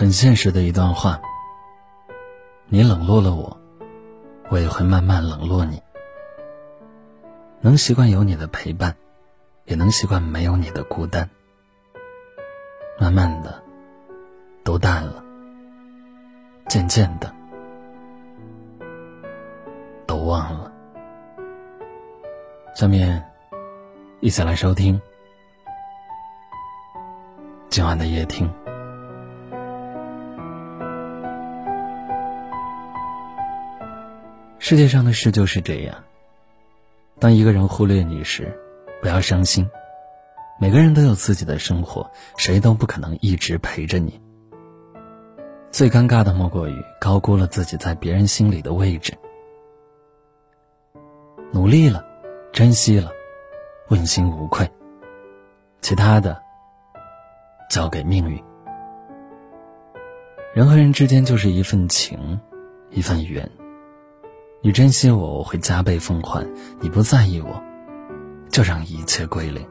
很现实的一段话。你冷落了我，我也会慢慢冷落你。能习惯有你的陪伴，也能习惯没有你的孤单。慢慢的，都淡了。渐渐的，都忘了。下面，一起来收听今晚的夜听。世界上的事就是这样。当一个人忽略你时，不要伤心。每个人都有自己的生活，谁都不可能一直陪着你。最尴尬的莫过于高估了自己在别人心里的位置。努力了，珍惜了，问心无愧。其他的，交给命运。人和人之间就是一份情，一份缘。你珍惜我，我会加倍奉还；你不在意我，就让一切归零。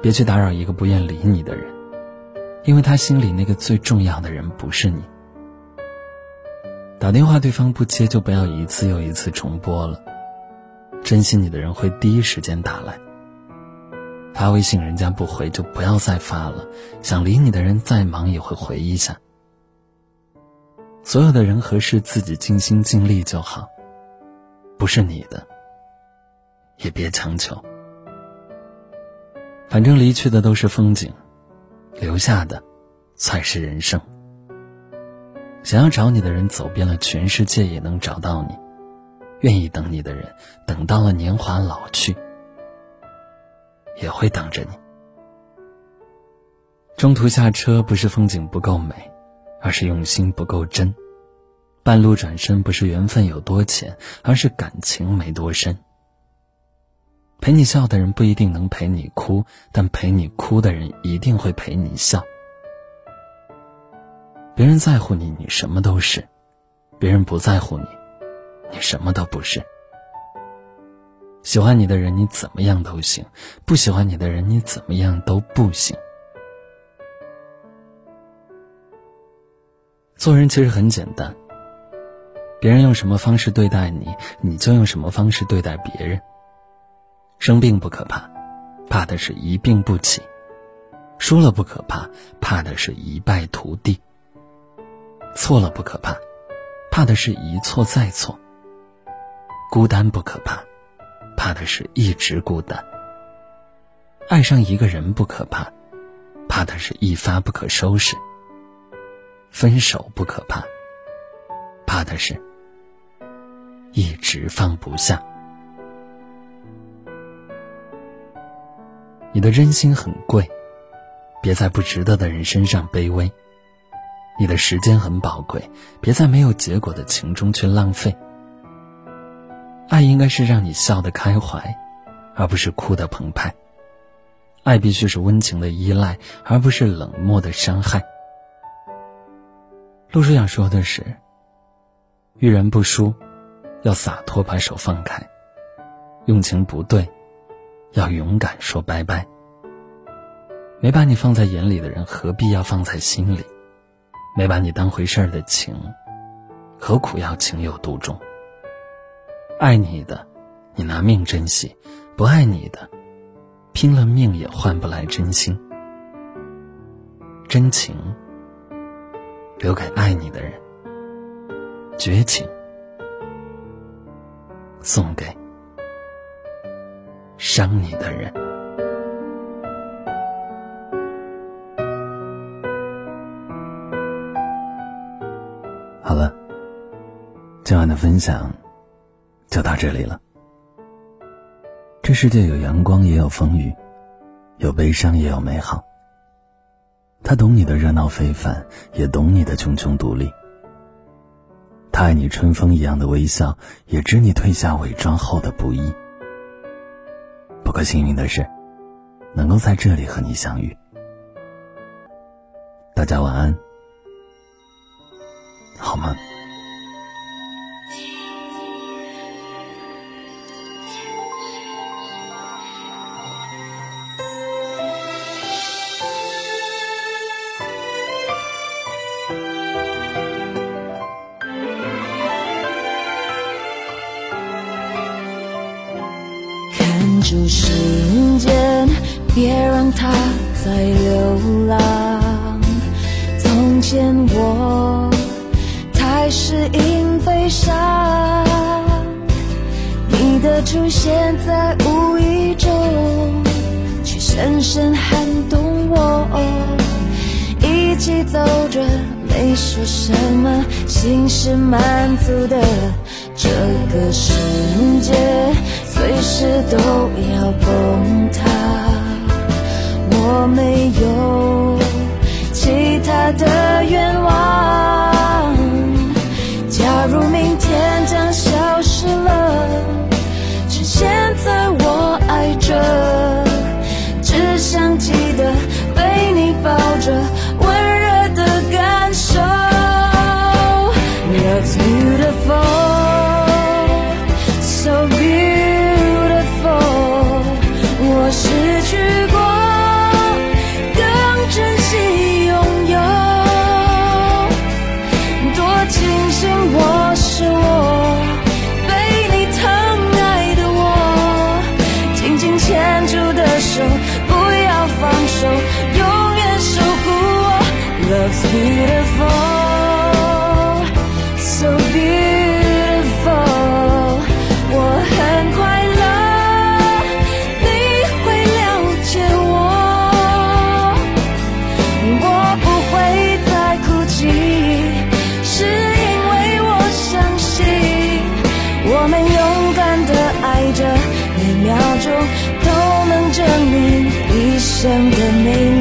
别去打扰一个不愿理你的人，因为他心里那个最重要的人不是你。打电话对方不接，就不要一次又一次重拨了。珍惜你的人会第一时间打来。发微信人家不回，就不要再发了。想理你的人再忙也会回一下。所有的人和事自己尽心尽力就好，不是你的，也别强求。反正离去的都是风景，留下的才是人生。想要找你的人走遍了全世界也能找到你，愿意等你的人等到了年华老去，也会等着你。中途下车不是风景不够美。而是用心不够真，半路转身不是缘分有多浅，而是感情没多深。陪你笑的人不一定能陪你哭，但陪你哭的人一定会陪你笑。别人在乎你，你什么都是；别人不在乎你，你什么都不是。喜欢你的人，你怎么样都行；不喜欢你的人，你怎么样都不行。做人其实很简单，别人用什么方式对待你，你就用什么方式对待别人。生病不可怕，怕的是一病不起；输了不可怕，怕的是一败涂地；错了不可怕，怕的是一错再错；孤单不可怕，怕的是一直孤单；爱上一个人不可怕，怕的是一发不可收拾。分手不可怕，怕的是一直放不下。你的真心很贵，别在不值得的人身上卑微。你的时间很宝贵，别在没有结果的情中去浪费。爱应该是让你笑得开怀，而不是哭得澎湃。爱必须是温情的依赖，而不是冷漠的伤害。陆叔想说的是：遇人不淑，要洒脱把手放开；用情不对，要勇敢说拜拜。没把你放在眼里的人，何必要放在心里？没把你当回事儿的情，何苦要情有独钟？爱你的，你拿命珍惜；不爱你的，拼了命也换不来真心。真情。留给爱你的人，绝情送给伤你的人。好了，今晚的分享就到这里了。这世界有阳光，也有风雨；有悲伤，也有美好。他懂你的热闹非凡，也懂你的茕茕独立。他爱你春风一样的微笑，也知你褪下伪装后的不易。不过幸运的是，能够在这里和你相遇。大家晚安，好吗？住时间别让它再流浪。从前我太适应悲伤你的出现在无意中却深深撼动我。一起走着没说什么心是满足的。这个世界随时都要崩塌我没有 amazing.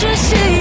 这是